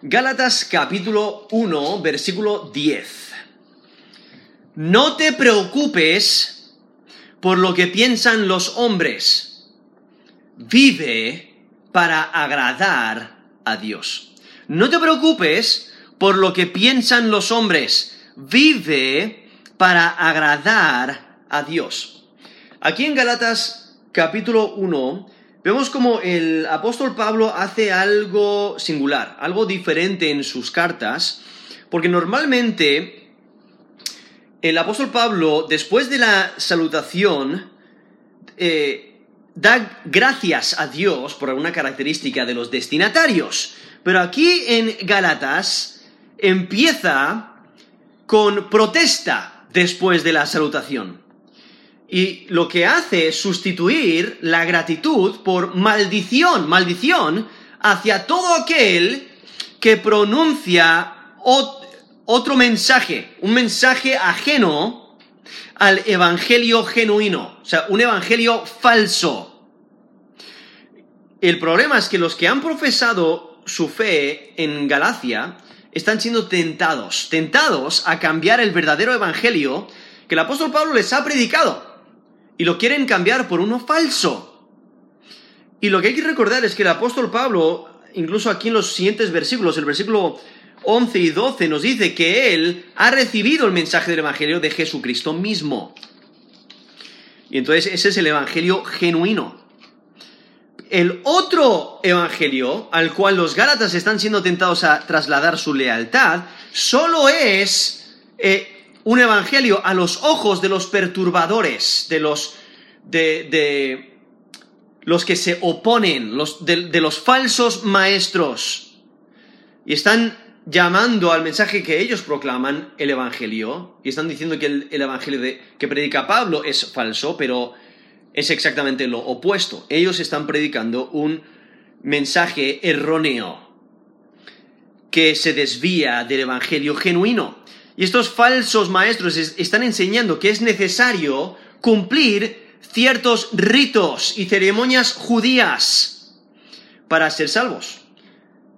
Gálatas capítulo 1, versículo 10. No te preocupes por lo que piensan los hombres. Vive para agradar a Dios. No te preocupes por lo que piensan los hombres. Vive para agradar a Dios. Aquí en Gálatas capítulo 1 vemos como el apóstol Pablo hace algo singular, algo diferente en sus cartas, porque normalmente el apóstol Pablo, después de la salutación, eh, da gracias a Dios por alguna característica de los destinatarios. Pero aquí en Galatas empieza con protesta después de la salutación. Y lo que hace es sustituir la gratitud por maldición, maldición hacia todo aquel que pronuncia otro mensaje, un mensaje ajeno al evangelio genuino, o sea, un evangelio falso. El problema es que los que han profesado su fe en Galacia están siendo tentados, tentados a cambiar el verdadero evangelio que el apóstol Pablo les ha predicado y lo quieren cambiar por uno falso. Y lo que hay que recordar es que el apóstol Pablo, incluso aquí en los siguientes versículos, el versículo 11 y 12 nos dice que él ha recibido el mensaje del Evangelio de Jesucristo mismo. Y entonces ese es el Evangelio genuino. El otro Evangelio al cual los Gálatas están siendo tentados a trasladar su lealtad, solo es eh, un evangelio a los ojos de los perturbadores, de los, de, los que se oponen, los, de, los falsos maestros. Y están llamando al mensaje que ellos proclaman el Evangelio, y están diciendo que el, Evangelio que predica Pablo es falso, pero es exactamente lo opuesto. Ellos están predicando un mensaje erróneo que se desvía del Evangelio genuino. Y estos falsos maestros están enseñando que es necesario cumplir ciertos ritos y ceremonias judías para ser salvos.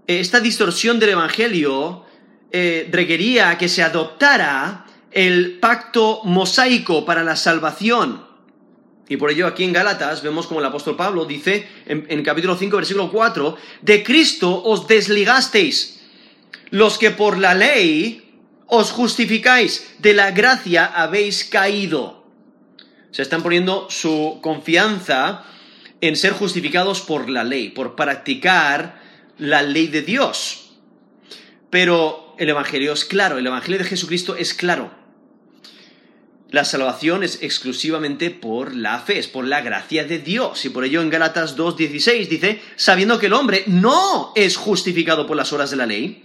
Esta distorsión del Evangelio eh, requería que se adoptara el pacto mosaico para la salvación. Y por ello aquí en Gálatas vemos como el apóstol Pablo dice en, en capítulo 5, versículo 4, de Cristo os desligasteis, los que por la ley os justificáis, de la gracia habéis caído. Se están poniendo su confianza en ser justificados por la ley, por practicar la ley de Dios. Pero el Evangelio es claro, el Evangelio de Jesucristo es claro. La salvación es exclusivamente por la fe, es por la gracia de Dios. Y por ello en Gálatas 2.16 dice, sabiendo que el hombre no es justificado por las horas de la ley,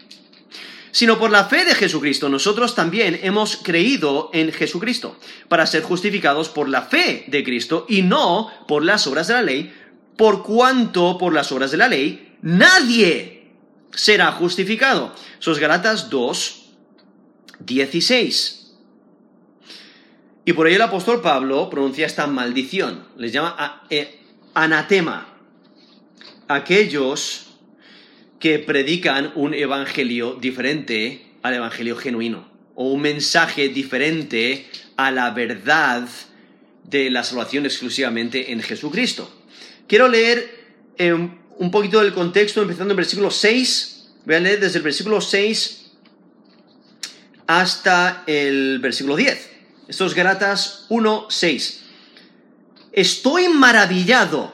sino por la fe de Jesucristo. Nosotros también hemos creído en Jesucristo para ser justificados por la fe de Cristo y no por las obras de la ley, por cuanto por las obras de la ley nadie será justificado. Sos Galatas 2, 16. Y por ello el apóstol Pablo pronuncia esta maldición, les llama eh, anatema. Aquellos que predican un evangelio diferente al evangelio genuino, o un mensaje diferente a la verdad de la salvación exclusivamente en Jesucristo. Quiero leer eh, un poquito del contexto, empezando en versículo 6. Voy a leer desde el versículo 6 hasta el versículo 10. Estos es Galatas 1, 6. Estoy maravillado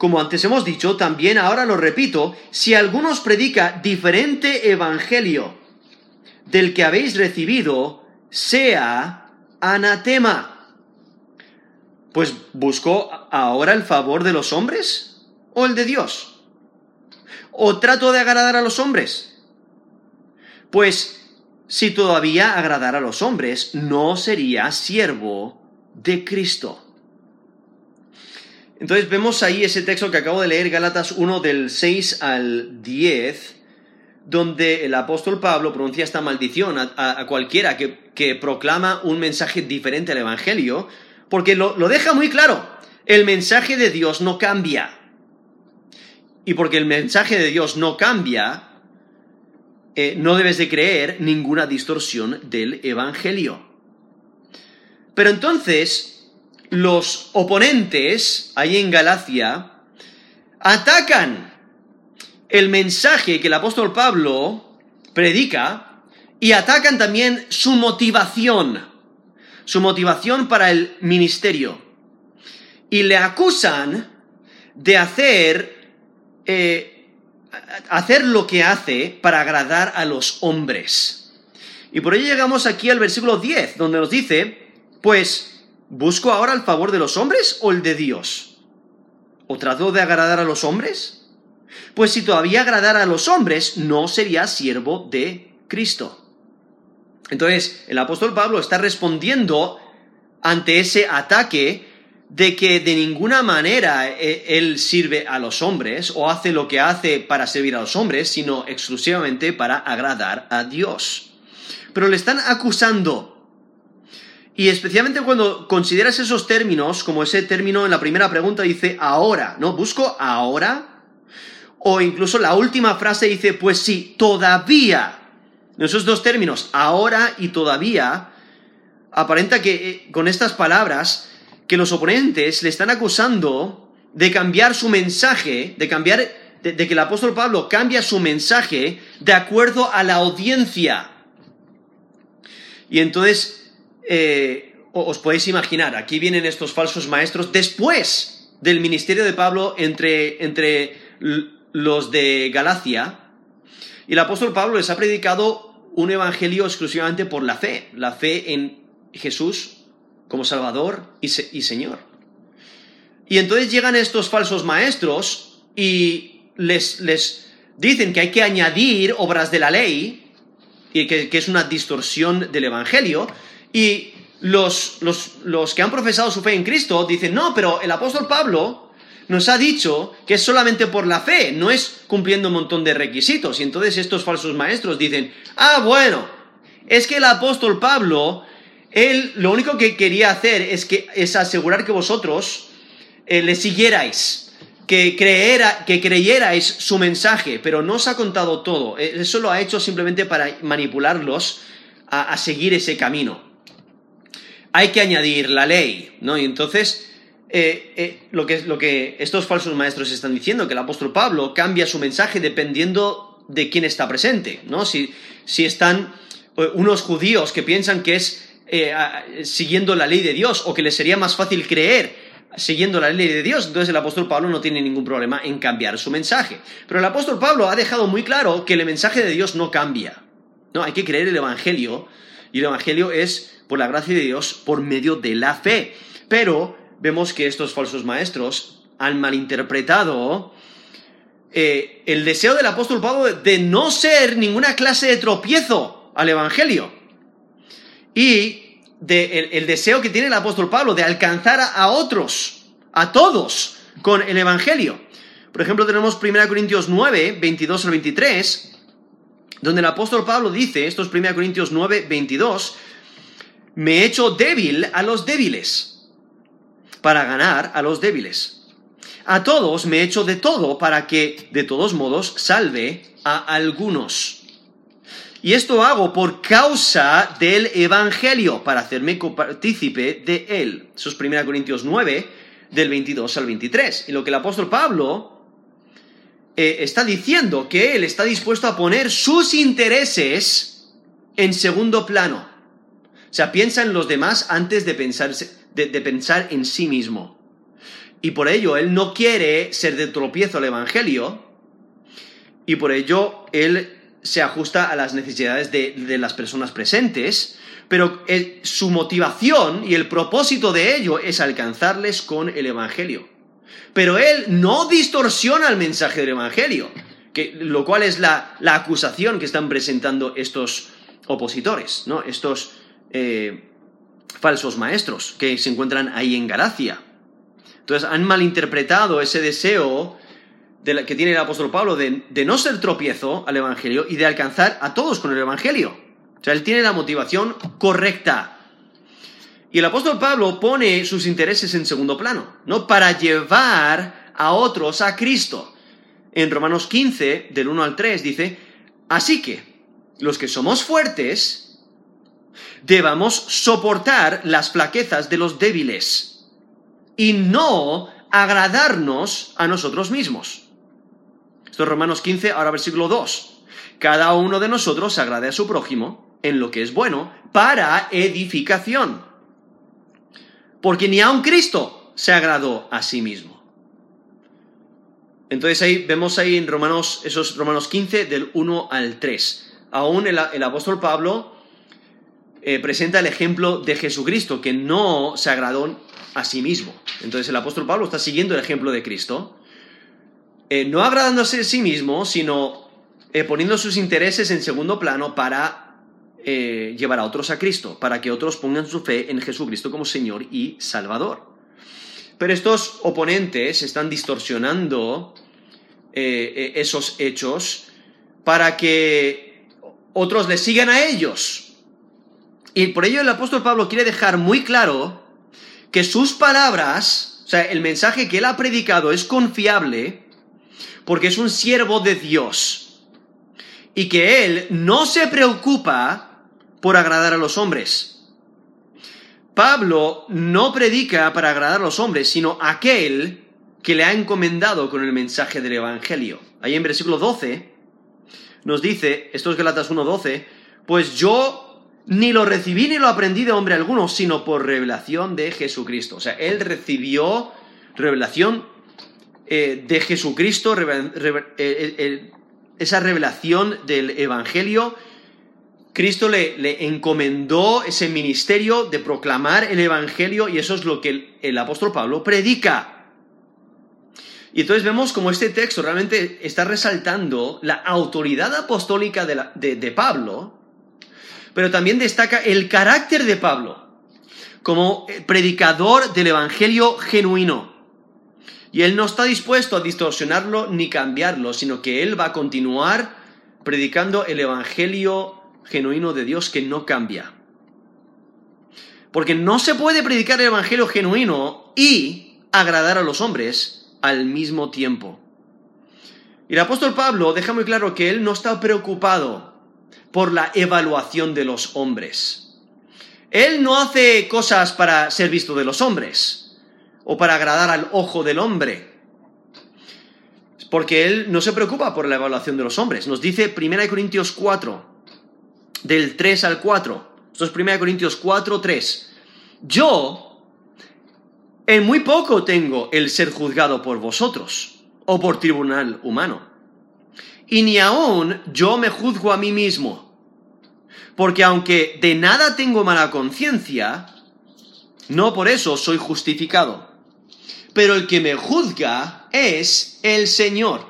como antes hemos dicho, también ahora lo repito, si alguno os predica diferente evangelio del que habéis recibido, sea anatema. Pues busco ahora el favor de los hombres o el de Dios. ¿O trato de agradar a los hombres? Pues si todavía agradara a los hombres, no sería siervo de Cristo. Entonces vemos ahí ese texto que acabo de leer, Gálatas 1 del 6 al 10, donde el apóstol Pablo pronuncia esta maldición a, cualquiera que, proclama un mensaje diferente al Evangelio, porque lo, deja muy claro, el mensaje de Dios no cambia. Y porque el mensaje de Dios no cambia, eh, no debes de creer ninguna distorsión del Evangelio. Pero entonces, los oponentes, ahí en Galacia, atacan el mensaje que el apóstol Pablo predica y atacan también su motivación, su motivación para el ministerio. Y le acusan de hacer, eh, hacer lo que hace para agradar a los hombres. Y por ello llegamos aquí al versículo 10, donde nos dice, pues ¿Busco ahora el favor de los hombres o el de Dios? ¿O trato de agradar a los hombres? Pues si todavía agradara a los hombres, no sería siervo de Cristo. Entonces, el apóstol Pablo está respondiendo ante ese ataque de que de ninguna manera eh, él sirve a los hombres o hace lo que hace para servir a los hombres, sino exclusivamente para agradar a Dios. Pero le están acusando y especialmente cuando consideras esos términos, como ese término en la primera pregunta dice ahora, ¿no? Busco ahora. O incluso la última frase dice, pues sí, todavía. Esos dos términos, ahora y todavía, aparenta que eh, con estas palabras, que los oponentes le están acusando de cambiar su mensaje, de cambiar, de, que el apóstol Pablo cambia su mensaje de acuerdo a la audiencia. Y entonces eh, os podéis imaginar, aquí vienen estos falsos maestros después del ministerio de Pablo entre, entre los de Galacia, y el apóstol Pablo les ha predicado un evangelio exclusivamente por la fe, la fe en Jesús como Salvador y, y Señor. Y entonces llegan estos falsos maestros y les, les, dicen que hay que añadir obras de la ley, y que, que es una distorsión del Evangelio, y los, que han profesado su fe en Cristo dicen, no, pero el apóstol Pablo nos ha dicho que es solamente por la fe, no es cumpliendo un montón de requisitos. Y entonces estos falsos maestros dicen, ah, bueno, es que el apóstol Pablo, él lo único que quería hacer es, que, es asegurar que vosotros eh, le siguierais, que, creera, que creyerais su mensaje, pero no os ha contado todo. Eh, eso lo ha hecho simplemente para manipularlos a seguir ese camino hay que añadir la ley, ¿no? Y entonces, eh, eh, lo, que, estos falsos maestros están diciendo, que el apóstol Pablo cambia su mensaje dependiendo de quién está presente, ¿no? Si, si están eh, unos judíos que piensan que es siguiendo la ley de Dios o que les sería más fácil creer siguiendo la ley de Dios, entonces el apóstol Pablo no tiene ningún problema en cambiar su mensaje. Pero el apóstol Pablo ha dejado muy claro que el mensaje de Dios no cambia. No, hay que creer el Evangelio y el Evangelio es por la gracia de Dios por medio de la fe. Pero vemos que estos falsos maestros han malinterpretado eh, el deseo del apóstol Pablo de no ser ninguna clase de tropiezo al Evangelio. Y el, deseo que tiene el apóstol Pablo de alcanzar a, otros, a todos, con el Evangelio. Por ejemplo, tenemos 1 Corintios 9, 22 al 23, donde el apóstol Pablo dice, esto es 1 Corintios 9, 22, me he hecho débil a los débiles, para ganar a los débiles. A todos me he hecho de todo para que, de todos modos, salve a algunos. Y esto hago por causa del Evangelio, para hacerme partícipe de él. Eso es 1 Corintios 9, del 22 al 23. Y lo que el apóstol Pablo eh, está diciendo, que él está dispuesto a poner sus intereses en segundo plano. O sea, piensa en los demás antes de de, pensar en sí mismo. Y por ello, él no quiere ser de tropiezo al Evangelio, y por ello él se ajusta a las necesidades de, las personas presentes, pero su motivación y el propósito de ello es alcanzarles con el Evangelio. Pero él no distorsiona el mensaje del Evangelio. lo cual es la, acusación que están presentando estos opositores, ¿no? Estos eh, falsos maestros que se encuentran ahí en Galacia. Entonces han malinterpretado ese deseo que tiene el apóstol Pablo de, de, no ser tropiezo al Evangelio y de alcanzar a todos con el Evangelio. O sea, él tiene la motivación correcta. Y el apóstol Pablo pone sus intereses en segundo plano, ¿no? Para llevar a otros a Cristo. En Romanos 15, del 1 al 3, dice, así que los que somos fuertes, debamos soportar las flaquezas de los débiles y no agradarnos a nosotros mismos. Esto es Romanos 15, ahora versículo 2. Cada uno de nosotros agrade a su prójimo en lo que es bueno para edificación. Porque ni aun Cristo se agradó a sí mismo. Entonces ahí vemos ahí en Romanos, esos Romanos 15 del 1 al 3. Aún el, apóstol Pablo eh, presenta el ejemplo de Jesucristo, que no se agradó a sí mismo. Entonces el apóstol Pablo está siguiendo el ejemplo de Cristo, eh, no agradándose a sí mismo, sino eh, poniendo sus intereses en segundo plano para eh, llevar a otros a Cristo, para que otros pongan su fe en Jesucristo como Señor y Salvador. Pero estos oponentes están distorsionando eh, eh, esos hechos para que otros le sigan a ellos. Y por ello el apóstol Pablo quiere dejar muy claro que sus palabras, o sea, el mensaje que él ha predicado es confiable porque es un siervo de Dios y que él no se preocupa por agradar a los hombres. Pablo no predica para agradar a los hombres, sino aquel que le ha encomendado con el mensaje del Evangelio. Ahí en versículo 12 nos dice, esto es Galatas 1.12, pues yo ni lo recibí ni lo aprendí de hombre alguno, sino por revelación de Jesucristo. O sea, él recibió revelación eh, de Jesucristo, eh, esa revelación del Evangelio Cristo le, encomendó ese ministerio de proclamar el Evangelio y eso es lo que el, apóstol Pablo predica. Y entonces vemos como este texto realmente está resaltando la autoridad apostólica de, de Pablo, pero también destaca el carácter de Pablo como predicador del Evangelio genuino. Y él no está dispuesto a distorsionarlo ni cambiarlo, sino que él va a continuar predicando el Evangelio genuino de Dios que no cambia. Porque no se puede predicar el Evangelio genuino y agradar a los hombres al mismo tiempo. Y el apóstol Pablo deja muy claro que él no está preocupado por la evaluación de los hombres. Él no hace cosas para ser visto de los hombres o para agradar al ojo del hombre. Porque él no se preocupa por la evaluación de los hombres. Nos dice 1 Corintios 4, del 3 al 4. Esto es 1 Corintios 4, 3. Yo, en muy poco tengo el ser juzgado por vosotros, o por tribunal humano. Y ni aún yo me juzgo a mí mismo, porque aunque de nada tengo mala conciencia, no por eso soy justificado. Pero el que me juzga es el Señor.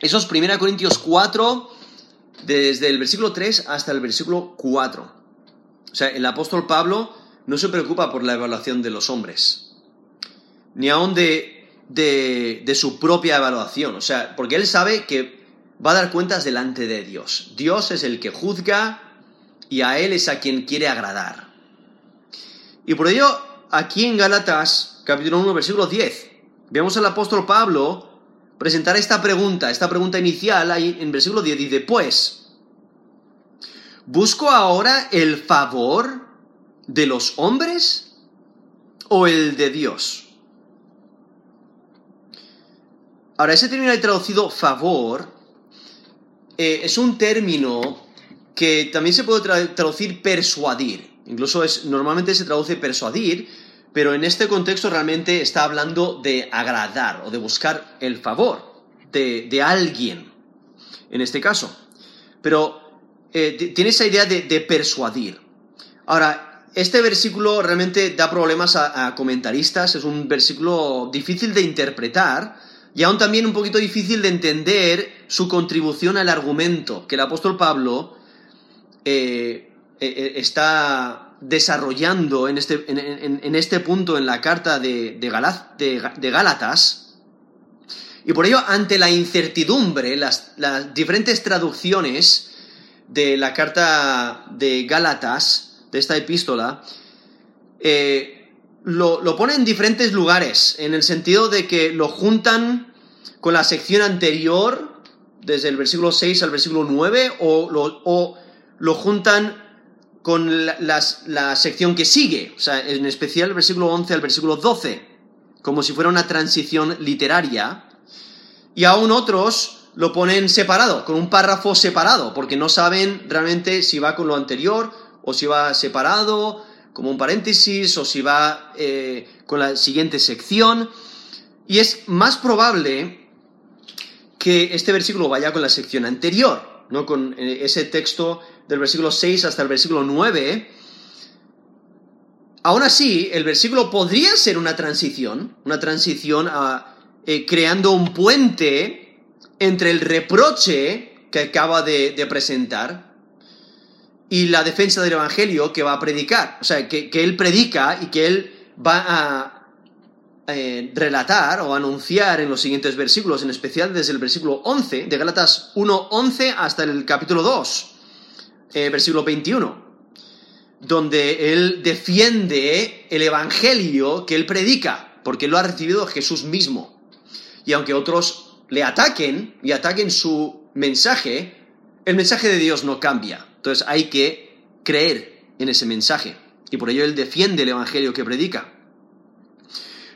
Eso es 1 Corintios 4, desde el versículo 3 hasta el versículo 4. O sea, el apóstol Pablo no se preocupa por la evaluación de los hombres, ni aun de, de, su propia evaluación. O sea, porque él sabe que va a dar cuentas delante de Dios. Dios es el que juzga y a él es a quien quiere agradar. Y por ello, aquí en Gálatas, capítulo 1, versículo 10, vemos al apóstol Pablo presentar esta pregunta, esta pregunta inicial ahí en versículo 10 dice, pues, ¿busco ahora el favor de los hombres o el de Dios? Ahora, ese término traducido favor eh, es un término que también se puede traducir persuadir. Incluso es, normalmente se traduce persuadir, pero en este contexto realmente está hablando de agradar o de buscar el favor de, alguien, en este caso. Pero eh, tiene esa idea de, persuadir. Ahora, este versículo realmente da problemas a, comentaristas, es un versículo difícil de interpretar, y aún también un poquito difícil de entender su contribución al argumento que el apóstol Pablo eh, eh, está desarrollando en este, en, este, punto en la carta de, de, Gálatas. Y por ello, ante la incertidumbre, las, diferentes traducciones de la carta de Gálatas, de esta epístola, lo, lo pone en diferentes lugares, en el sentido de que lo juntan con la sección anterior, desde el versículo 6 al versículo 9, o lo, o lo juntan con la, sección que sigue, o sea, en especial el versículo 11 al versículo 12, como si fuera una transición literaria, y aún otros lo ponen separado, con un párrafo separado, porque no saben realmente si va con lo anterior o si va separado, como un paréntesis, o si va eh, con la siguiente sección. Y es más probable que este versículo vaya con la sección anterior, ¿no? Con eh, ese texto del versículo 6 hasta el versículo 9. Aún así, el versículo podría ser una transición, una transición a, eh, creando un puente entre el reproche que acaba de, presentar y la defensa del Evangelio que va a predicar. O sea, que, él predica y que él va a eh, relatar o anunciar en los siguientes versículos, en especial desde el versículo 11, de Gálatas 1.11 hasta el capítulo 2, eh, versículo 21, donde él defiende el Evangelio que él predica, porque lo ha recibido Jesús mismo. Y aunque otros le ataquen y ataquen su mensaje, el mensaje de Dios no cambia. Entonces hay que creer en ese mensaje. Y por ello él defiende el Evangelio que predica.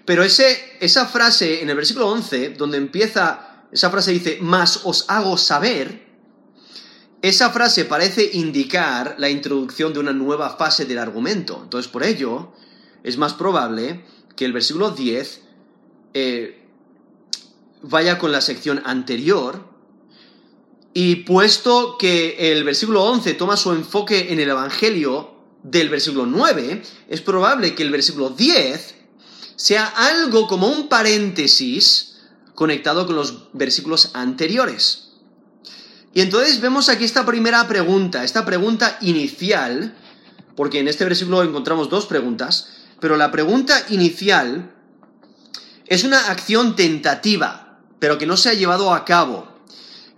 Pero ese, esa frase en el versículo 11, donde empieza, esa frase dice, más os hago saber, esa frase parece indicar la introducción de una nueva fase del argumento. Entonces, por ello, es más probable que el versículo 10 eh, vaya con la sección anterior. Y puesto que el versículo 11 toma su enfoque en el Evangelio del versículo 9, es probable que el versículo 10 sea algo como un paréntesis conectado con los versículos anteriores. Y entonces vemos aquí esta primera pregunta, esta pregunta inicial, porque en este versículo encontramos dos preguntas, pero la pregunta inicial es una acción tentativa, pero que no se ha llevado a cabo.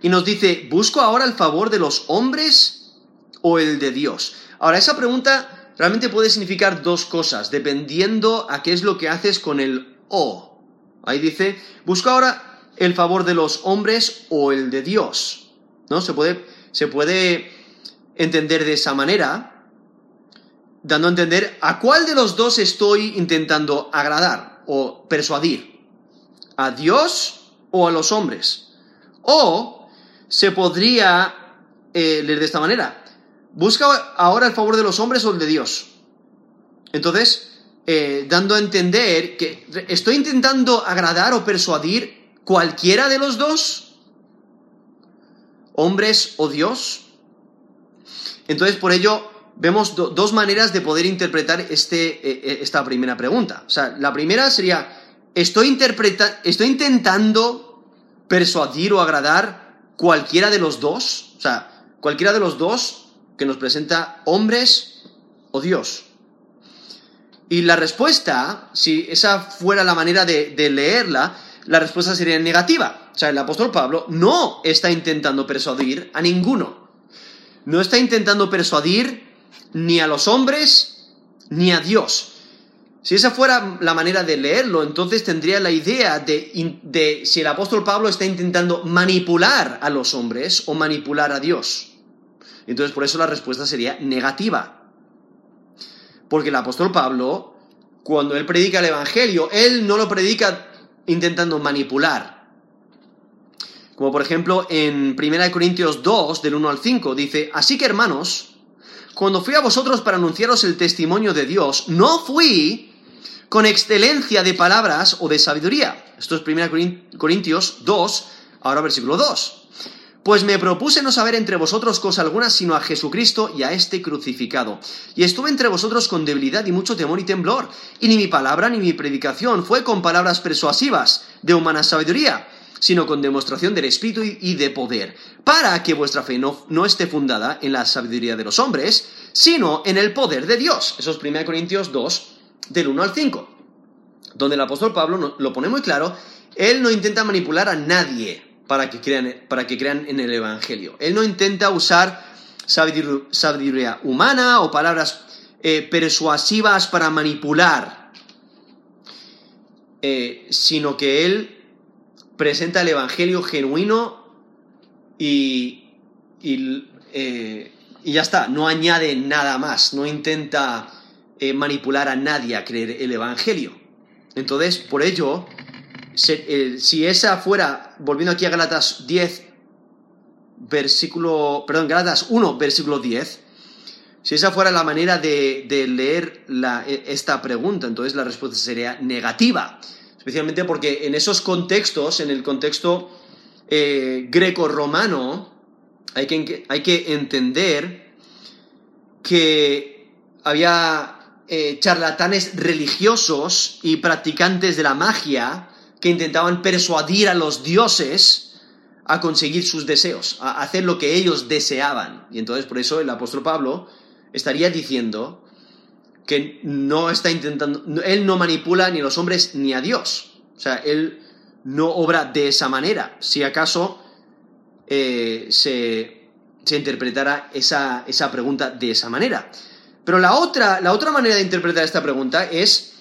Y nos dice, ¿busco ahora el favor de los hombres o el de Dios? Ahora, esa pregunta realmente puede significar dos cosas, dependiendo a qué es lo que haces con el o. Ahí dice, busca ahora el favor de los hombres o el de Dios. ¿No? Se puede, se puede entender de esa manera, dando a entender a cuál de los dos estoy intentando agradar o persuadir. ¿A Dios o a los hombres? O se podría eh, leer de esta manera. Busca ahora el favor de los hombres o el de Dios. Entonces, eh, dando a entender que estoy intentando agradar o persuadir cualquiera de los dos, hombres o Dios. Entonces, por ello, vemos dos maneras de poder interpretar este, eh, eh, esta primera pregunta. O sea, la primera sería, ¿estoy, ¿estoy intentando persuadir o agradar cualquiera de los dos? O sea, cualquiera de los dos que nos presenta hombres o Dios. Y la respuesta, si esa fuera la manera de, leerla, la respuesta sería negativa. O sea, el apóstol Pablo no está intentando persuadir a ninguno. No está intentando persuadir ni a los hombres ni a Dios. Si esa fuera la manera de leerlo, entonces tendría la idea de, de, si el apóstol Pablo está intentando manipular a los hombres o manipular a Dios. Entonces por eso la respuesta sería negativa. Porque el apóstol Pablo, cuando él predica el Evangelio, él no lo predica intentando manipular. Como por ejemplo en 1 Corintios 2, del 1 al 5, dice, así que hermanos, cuando fui a vosotros para anunciaros el testimonio de Dios, no fui con excelencia de palabras o de sabiduría. Esto es 1 Corintios 2, ahora versículo 2. Pues me propuse no saber entre vosotros cosa alguna sino a Jesucristo y a este crucificado. Y estuve entre vosotros con debilidad y mucho temor y temblor. Y ni mi palabra ni mi predicación fue con palabras persuasivas de humana sabiduría, sino con demostración del Espíritu y de poder, para que vuestra fe no, no esté fundada en la sabiduría de los hombres, sino en el poder de Dios. Eso es 1 Corintios 2, del 1 al 5, donde el apóstol Pablo lo pone muy claro, él no intenta manipular a nadie para que crean, para que crean en el Evangelio. Él no intenta usar sabiduría humana o palabras eh, persuasivas para manipular, eh, sino que él presenta el Evangelio genuino y, eh, y, ya está, no añade nada más, no intenta manipular a nadie a creer el Evangelio. Entonces, por ello, si esa fuera, volviendo aquí a Galatas 10, versículo, perdón, Galatas 1, versículo 10, si esa fuera la manera de, leer e, esta pregunta, entonces la respuesta sería negativa, especialmente porque en esos contextos, en el contexto eh, greco-romano, hay que, hay que entender que había eh, charlatanes religiosos y practicantes de la magia que intentaban persuadir a los dioses a conseguir sus deseos, a hacer lo que ellos deseaban. Y entonces por eso el apóstol Pablo estaría diciendo que no está intentando, él no manipula ni a los hombres ni a Dios. O sea, él no obra de esa manera. Si acaso eh, se, se, interpretara esa, esa, pregunta de esa manera. Pero la otra, la otra manera de interpretar esta pregunta es,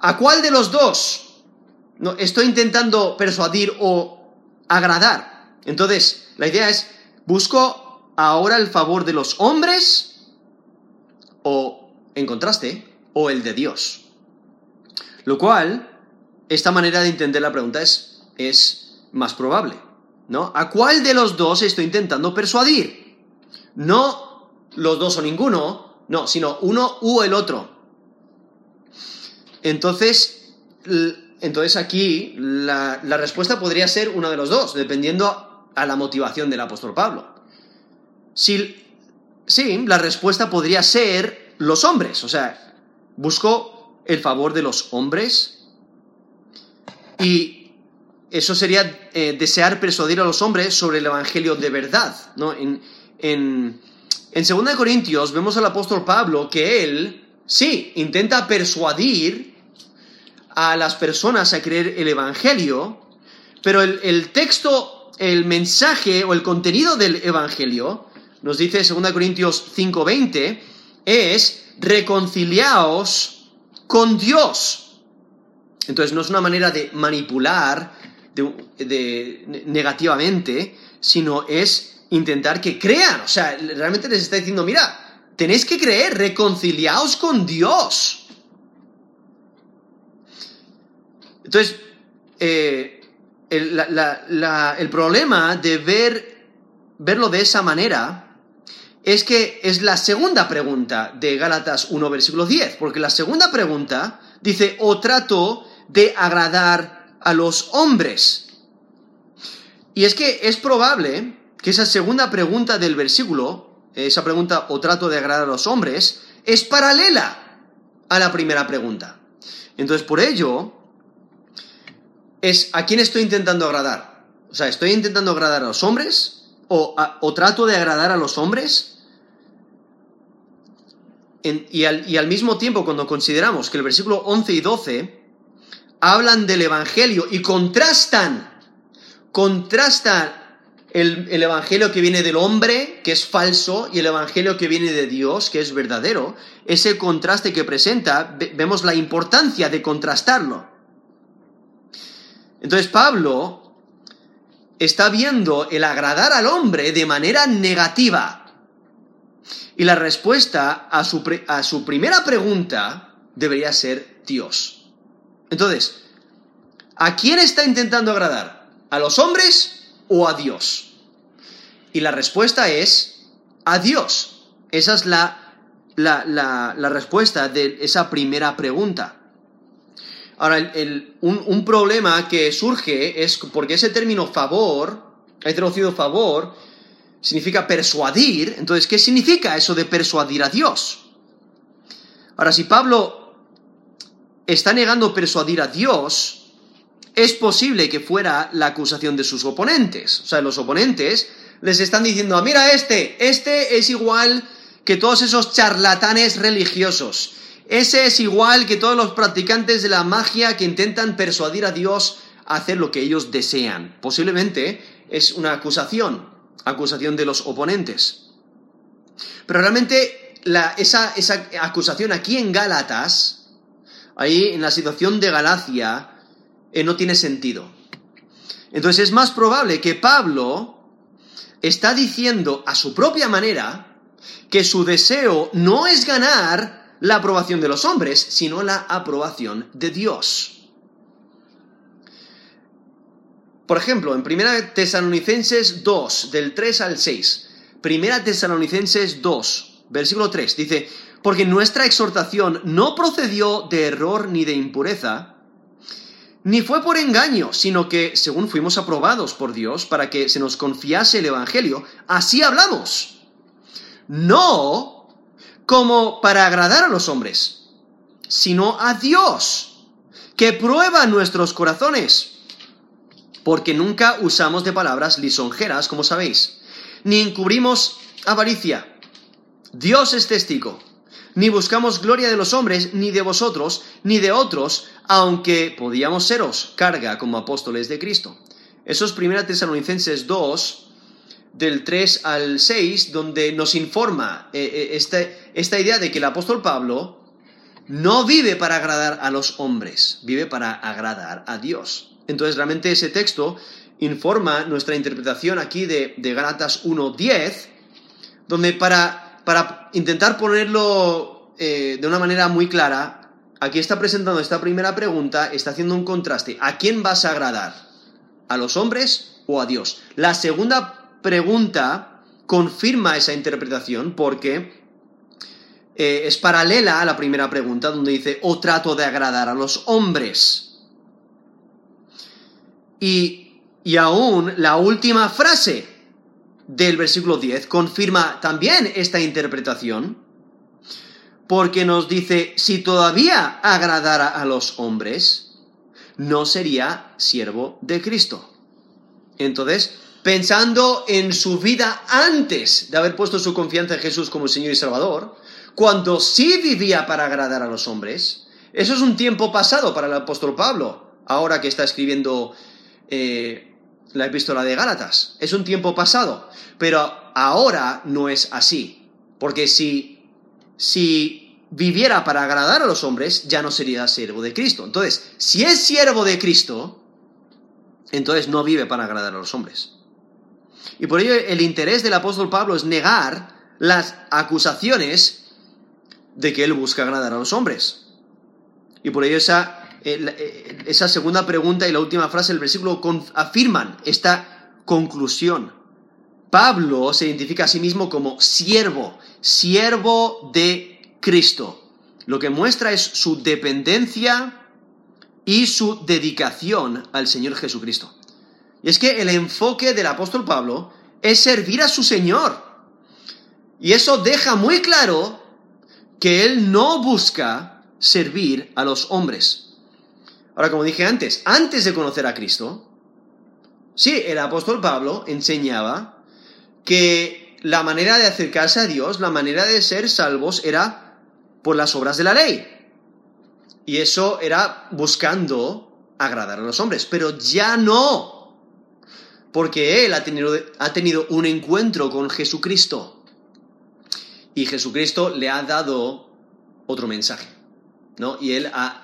¿a cuál de los dos no, estoy intentando persuadir o agradar? Entonces, la idea es, ¿busco ahora el favor de los hombres o, en contraste, o el de Dios. Lo cual, esta manera de entender la pregunta es, es más probable, ¿no? ¿A cuál de los dos estoy intentando persuadir? No los dos o ninguno, no, sino uno u el otro. Entonces, entonces aquí la, respuesta podría ser uno de los dos, dependiendo a la motivación del apóstol Pablo. Si sí, la respuesta podría ser los hombres, o sea, busco el favor de los hombres y eso sería eh, desear persuadir a los hombres sobre el Evangelio de verdad, ¿no? En, en, en 2 Corintios vemos al apóstol Pablo que él, sí, intenta persuadir a las personas a creer el Evangelio, pero el, el texto, el mensaje o el contenido del Evangelio nos dice 2 Corintios 5:20, es reconciliaos con Dios. Entonces no es una manera de manipular negativamente, sino es intentar que crean. O sea, realmente les está diciendo, mira, tenéis que creer, reconciliaos con Dios. Entonces, eh, el, problema de ver, verlo de esa manera es que es la segunda pregunta de Gálatas 1, versículo 10, porque la segunda pregunta dice, o trato de agradar a los hombres. Y es que es probable que esa segunda pregunta del versículo, esa pregunta, o trato de agradar a los hombres, es paralela a la primera pregunta. Entonces, por ello, es a quién estoy intentando agradar. O sea, ¿estoy intentando agradar a los hombres? ¿O, o trato de agradar a los hombres? Y, al, mismo tiempo, cuando consideramos que el versículo 11 y 12 hablan del Evangelio y contrastan, contrastan el, el, Evangelio que viene del hombre, que es falso, y el Evangelio que viene de Dios, que es verdadero, ese contraste que presenta, vemos la importancia de contrastarlo. Entonces Pablo está viendo el agradar al hombre de manera negativa. Y la respuesta a su, a su primera pregunta debería ser Dios. Entonces, ¿a quién está intentando agradar? ¿A los hombres o a Dios? Y la respuesta es a Dios. Esa es la, la, la, respuesta de esa primera pregunta. Ahora, un, un, problema que surge es porque ese término favor, he traducido favor, significa persuadir. Entonces, ¿qué significa eso de persuadir a Dios? Ahora, si Pablo está negando persuadir a Dios, es posible que fuera la acusación de sus oponentes. O sea, los oponentes les están diciendo, mira este, este es igual que todos esos charlatanes religiosos. Ese es igual que todos los practicantes de la magia que intentan persuadir a Dios a hacer lo que ellos desean. Posiblemente es una acusación, acusación de los oponentes. Pero realmente esa, esa acusación aquí en Gálatas, ahí en la situación de Galacia, eh, no tiene sentido. Entonces es más probable que Pablo está diciendo a su propia manera que su deseo no es ganar la aprobación de los hombres, sino la aprobación de Dios. Por ejemplo, en 1 Tesalonicenses 2, del 3 al 6, 1 Tesalonicenses 2, versículo 3, dice, porque nuestra exhortación no procedió de error ni de impureza, ni fue por engaño, sino que, según fuimos aprobados por Dios para que se nos confiase el Evangelio, así hablamos. No como para agradar a los hombres, sino a Dios, que prueba nuestros corazones, porque nunca usamos de palabras lisonjeras, como sabéis, ni encubrimos avaricia. Dios es testigo ni buscamos gloria de los hombres, ni de vosotros, ni de otros, aunque podíamos seros carga como apóstoles de Cristo. Eso es 1 Tesalonicenses 2, del 3 al 6, donde nos informa eh, eh, esta idea de que el apóstol Pablo no vive para agradar a los hombres, vive para agradar a Dios. Entonces realmente ese texto informa nuestra interpretación aquí de, de Gálatas 1.10, donde para para intentar ponerlo eh, de una manera muy clara, aquí está presentando esta primera pregunta, está haciendo un contraste. ¿A quién vas a agradar? ¿A los hombres o a Dios? La segunda pregunta confirma esa interpretación porque eh, es paralela a la primera pregunta donde dice, o trato de agradar a los hombres. Y, y aún la última frase del versículo 10 confirma también esta interpretación, porque nos dice, si todavía agradara a los hombres, no sería siervo de Cristo. Entonces, pensando en su vida antes de haber puesto su confianza en Jesús como Señor y Salvador, cuando sí vivía para agradar a los hombres, eso es un tiempo pasado para el apóstol Pablo, ahora que está escribiendo eh, la epístola de Gálatas. Es un tiempo pasado, pero ahora no es así. Porque si, si viviera para agradar a los hombres, ya no sería siervo de Cristo. Entonces, si es siervo de Cristo, entonces no vive para agradar a los hombres. Y por ello el interés del apóstol Pablo es negar las acusaciones de que él busca agradar a los hombres. Y por ello esa eh, eh, esa segunda pregunta y la última frase del versículo afirman esta conclusión. Pablo se identifica a sí mismo como siervo, siervo de Cristo. Lo que muestra es su dependencia y su dedicación al Señor Jesucristo. Y es que el enfoque del apóstol Pablo es servir a su Señor. Y eso deja muy claro que él no busca servir a los hombres. Ahora, como dije antes, antes de conocer a Cristo, sí, el apóstol Pablo enseñaba que la manera de acercarse a Dios, la manera de ser salvos era por las obras de la ley. Y eso era buscando agradar a los hombres, pero ya no, porque él ha tenido, ha tenido un encuentro con Jesucristo. Y Jesucristo le ha dado otro mensaje, ¿no? Y él ha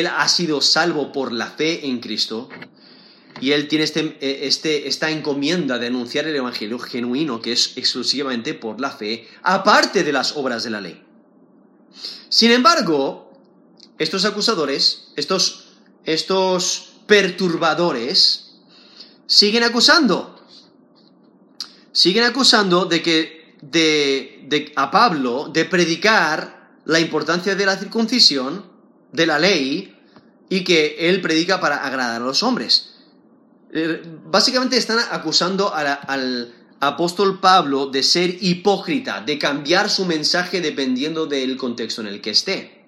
él ha sido salvo por la fe en Cristo y él tiene este, eh, este, esta encomienda de anunciar el Evangelio genuino que es exclusivamente por la fe, aparte de las obras de la ley. Sin embargo, estos acusadores, estos, estos perturbadores, siguen acusando. Siguen acusando de que de, a Pablo de predicar la importancia de la circuncisión de la ley y que él predica para agradar a los hombres. Eh, básicamente están acusando al apóstol Pablo de ser hipócrita, de cambiar su mensaje dependiendo del contexto en el que esté.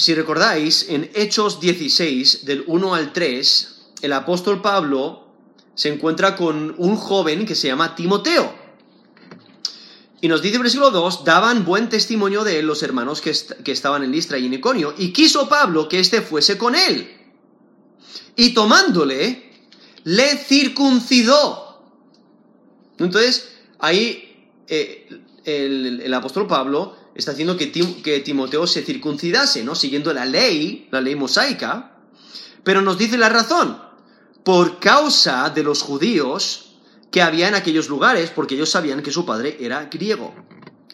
si recordáis, en Hechos 16, del 1 al 3, el apóstol Pablo se encuentra con un joven que se llama Timoteo. Y nos dice el versículo 2, daban buen testimonio de él los hermanos que, que estaban en Listra y en Iconio, y quiso Pablo que éste fuese con él. Y tomándole, le circuncidó. Entonces, ahí eh, el, apóstol Pablo está haciendo que, que Timoteo se circuncidase, ¿no? Siguiendo la ley, la ley mosaica, pero nos dice la razón. Por causa de los judíos, que había en aquellos lugares, porque ellos sabían que su padre era griego.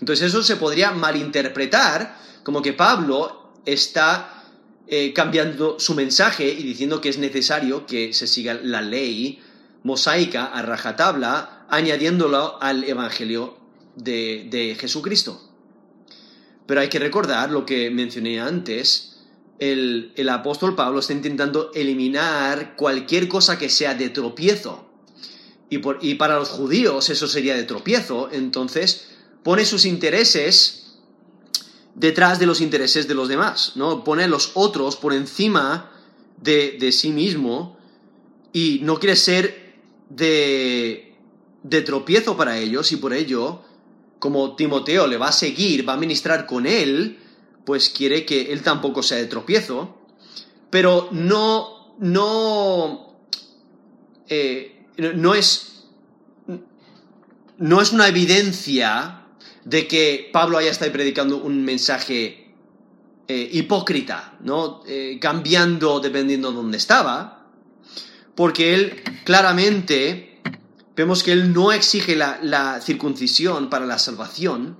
Entonces eso se podría malinterpretar como que Pablo está eh, cambiando su mensaje y diciendo que es necesario que se siga la ley mosaica a rajatabla, añadiéndolo al Evangelio de, de Jesucristo. Pero hay que recordar lo que mencioné antes, el, el, apóstol Pablo está intentando eliminar cualquier cosa que sea de tropiezo y, para los judíos eso sería de tropiezo, entonces pone sus intereses detrás de los intereses de los demás, ¿no? Pone a los otros por encima de, sí mismo y no quiere ser de, de tropiezo para ellos y por ello, como Timoteo le va a seguir, va a ministrar con él, pues quiere que él tampoco sea de tropiezo, pero no, no, eh, no es, no es una evidencia de que Pablo haya estado predicando un mensaje eh, hipócrita, ¿no? Eh, cambiando dependiendo de dónde estaba, porque él claramente vemos que él no exige la, circuncisión para la salvación,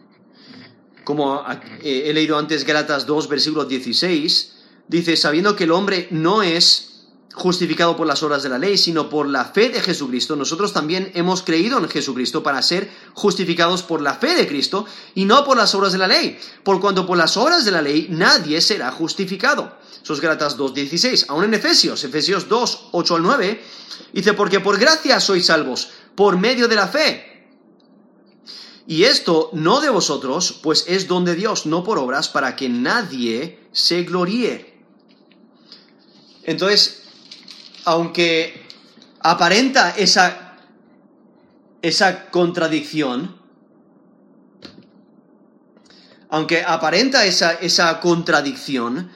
como eh, he leído antes Gálatas 2, versículo 16, dice, sabiendo que el hombre no es justificado por las obras de la ley, sino por la fe de Jesucristo. Nosotros también hemos creído en Jesucristo para ser justificados por la fe de Cristo y no por las obras de la ley, por cuanto por las obras de la ley nadie será justificado. Eso es Gálatas 2.16. Aún en Efesios, Efesios 2, 8 al 9, dice, porque por gracia sois salvos, por medio de la fe. Y esto no de vosotros, pues es don de Dios, no por obras, para que nadie se gloríe. Entonces, aunque aparenta esa, esa contradicción, aunque aparenta esa, esa contradicción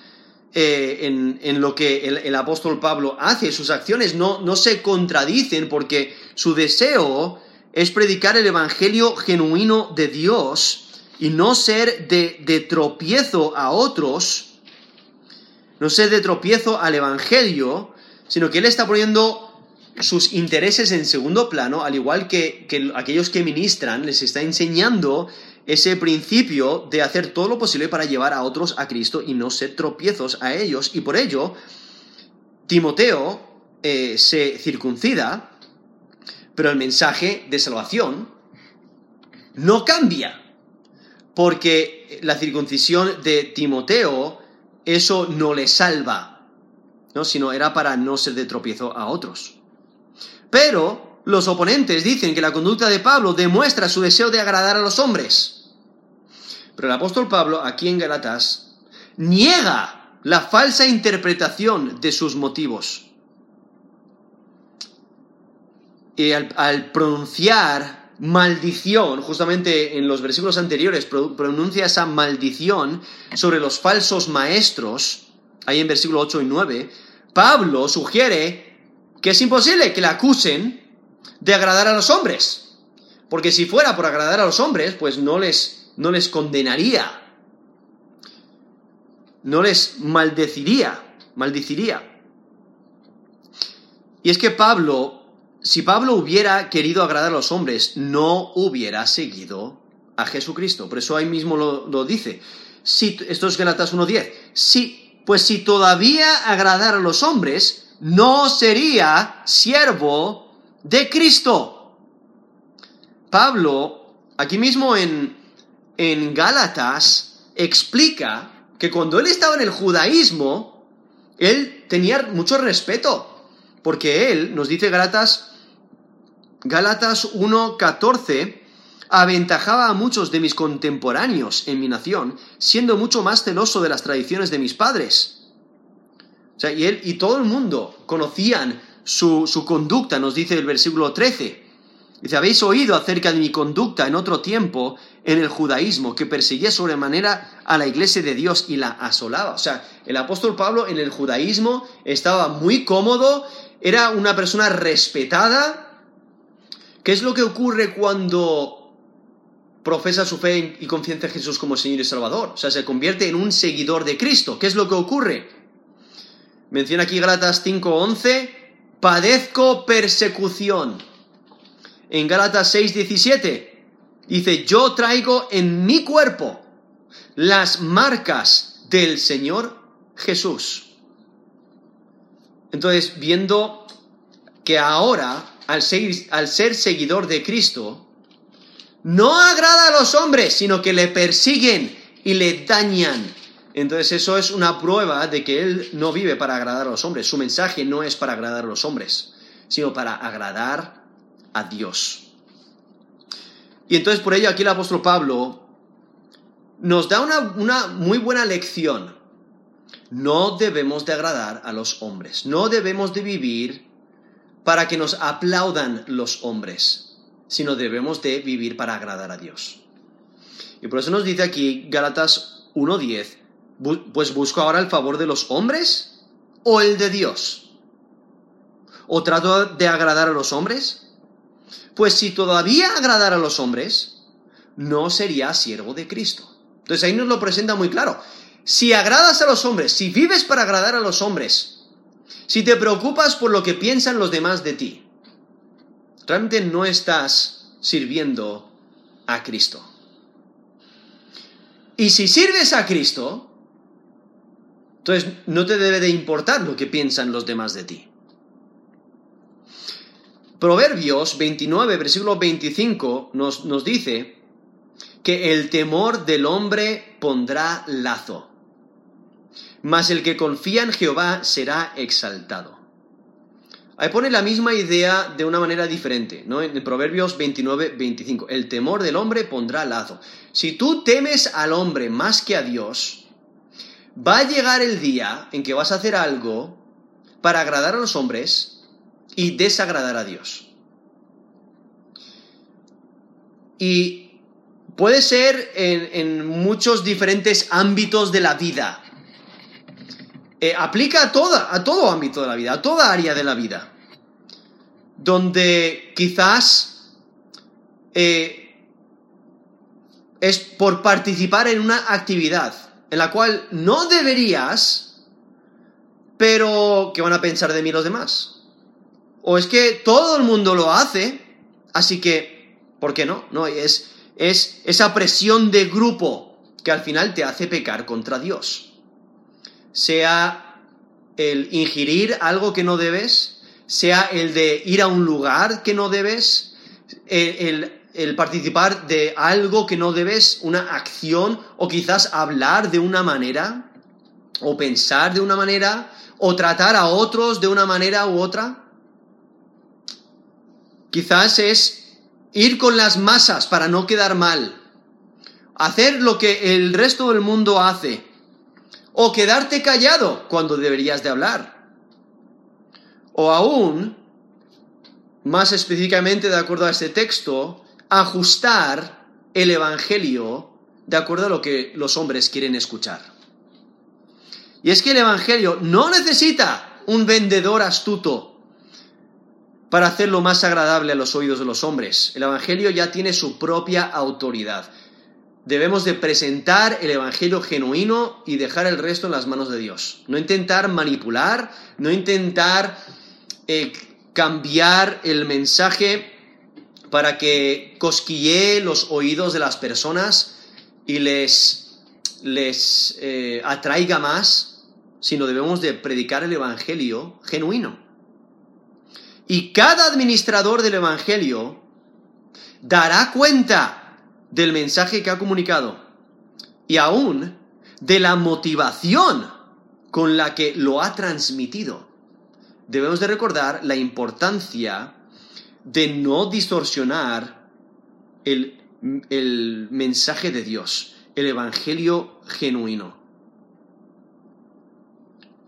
eh, en, lo que el, apóstol Pablo hace, sus acciones no, no se contradicen porque su deseo es predicar el Evangelio genuino de Dios y no ser de tropiezo a otros, no ser de tropiezo al Evangelio, sino que él está poniendo sus intereses en segundo plano, al igual que, aquellos que ministran, les está enseñando ese principio de hacer todo lo posible para llevar a otros a Cristo y no ser tropiezos a ellos. Y por ello, Timoteo eh, se circuncida, pero el mensaje de salvación no cambia, porque la circuncisión de Timoteo, eso no le salva ¿no? sino era para no ser de tropiezo a otros. Pero los oponentes dicen que la conducta de Pablo demuestra su deseo de agradar a los hombres. Pero el apóstol Pablo, aquí en Galatas, niega la falsa interpretación de sus motivos. Y al, pronunciar maldición, justamente en los versículos anteriores, pronuncia esa maldición sobre los falsos maestros, ahí en versículo 8 y 9, Pablo sugiere que es imposible que le acusen de agradar a los hombres. Porque si fuera por agradar a los hombres, pues no les, no les condenaría. No les maldeciría, maldiciría. Y es que Pablo, si Pablo hubiera querido agradar a los hombres, no hubiera seguido a Jesucristo. Por eso ahí mismo lo, dice. Si, esto es Galatas 1.10. Si pues si todavía agradara a los hombres, no sería siervo de Cristo. Pablo, aquí mismo en, en Gálatas, explica que cuando él estaba en el judaísmo, él tenía mucho respeto, porque él, nos dice Gálatas, Gálatas 1.14, aventajaba a muchos de mis contemporáneos en mi nación, siendo mucho más celoso de las tradiciones de mis padres. O sea, y él y todo el mundo conocían su, su conducta, nos dice el versículo 13. Dice, habéis oído acerca de mi conducta en otro tiempo en el judaísmo, que perseguía sobremanera a la iglesia de Dios y la asolaba. O sea, el apóstol Pablo en el judaísmo estaba muy cómodo, era una persona respetada. ¿Qué es lo que ocurre cuando profesa su fe y confianza en Jesús como Señor y Salvador? O sea, se convierte en un seguidor de Cristo. ¿Qué es lo que ocurre? Menciona aquí Gálatas 5:11, padezco persecución. En Gálatas 6:17 dice, yo traigo en mi cuerpo las marcas del Señor Jesús. Entonces, viendo que ahora, al ser, al ser seguidor de Cristo, no agrada a los hombres, sino que le persiguen y le dañan. Entonces eso es una prueba de que él no vive para agradar a los hombres. Su mensaje no es para agradar a los hombres, sino para agradar a Dios. Y entonces por ello aquí el apóstol Pablo nos da una, muy buena lección. No debemos de agradar a los hombres, no debemos de vivir para que nos aplaudan los hombres, sino debemos de vivir para agradar a Dios. Y por eso nos dice aquí Gálatas 1.10, pues busco ahora el favor de los hombres o el de Dios. ¿O trato de agradar a los hombres? Pues si todavía agradara a los hombres, no sería siervo de Cristo. Entonces ahí nos lo presenta muy claro. Si agradas a los hombres, si vives para agradar a los hombres, si te preocupas por lo que piensan los demás de ti, realmente no estás sirviendo a Cristo. Y si sirves a Cristo, entonces no te debe de importar lo que piensan los demás de ti. Proverbios 29, versículo 25 nos, nos dice que el temor del hombre pondrá lazo, mas el que confía en Jehová será exaltado. Ahí pone la misma idea de una manera diferente, ¿no? En Proverbios 29, 25. El temor del hombre pondrá lazo. Si tú temes al hombre más que a Dios, va a llegar el día en que vas a hacer algo para agradar a los hombres y desagradar a Dios. Y puede ser en, muchos diferentes ámbitos de la vida. Eh, aplica a, toda, a todo ámbito de la vida, a toda área de la vida. Donde quizás eh, es por participar en una actividad en la cual no deberías, pero ¿qué van a pensar de mí los demás? O es que todo el mundo lo hace, así que, ¿por qué no? No, es, es esa presión de grupo que al final te hace pecar contra Dios. Sea el ingerir algo que no debes, sea el de ir a un lugar que no debes, el, el participar de algo que no debes, una acción, o quizás hablar de una manera, o pensar de una manera, o tratar a otros de una manera u otra. Quizás es ir con las masas para no quedar mal. Hacer lo que el resto del mundo hace. O quedarte callado cuando deberías de hablar. O aún, más específicamente de acuerdo a este texto, ajustar el Evangelio de acuerdo a lo que los hombres quieren escuchar. Y es que el Evangelio no necesita un vendedor astuto para hacerlo más agradable a los oídos de los hombres. El Evangelio ya tiene su propia autoridad. Debemos de presentar el Evangelio genuino y dejar el resto en las manos de Dios. No intentar manipular, no intentar eh, cambiar el mensaje para que cosquillee los oídos de las personas y les, les eh, atraiga más, sino debemos de predicar el Evangelio genuino. Y cada administrador del Evangelio dará cuenta del mensaje que ha comunicado y aún de la motivación con la que lo ha transmitido. Debemos de recordar la importancia de no distorsionar el, el mensaje de Dios, el Evangelio genuino.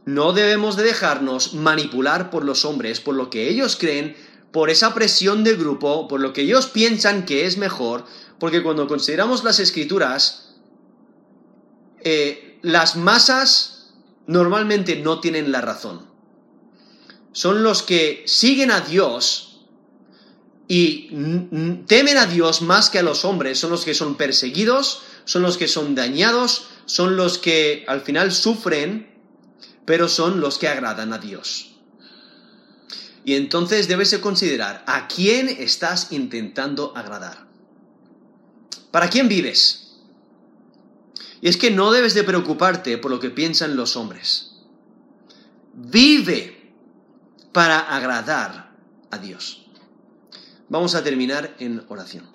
No debemos de dejarnos manipular por los hombres, por lo que ellos creen, por esa presión de grupo, por lo que ellos piensan que es mejor, porque cuando consideramos las escrituras, eh, las masas normalmente no tienen la razón. Son los que siguen a Dios y temen a Dios más que a los hombres, son los que son perseguidos, son los que son dañados, son los que al final sufren pero son los que agradan a Dios. Y entonces debes de considerar a quién estás intentando agradar. ¿Para quién vives? Y es que no debes de preocuparte por lo que piensan los hombres. Vive para agradar a Dios. Vamos a terminar en oración.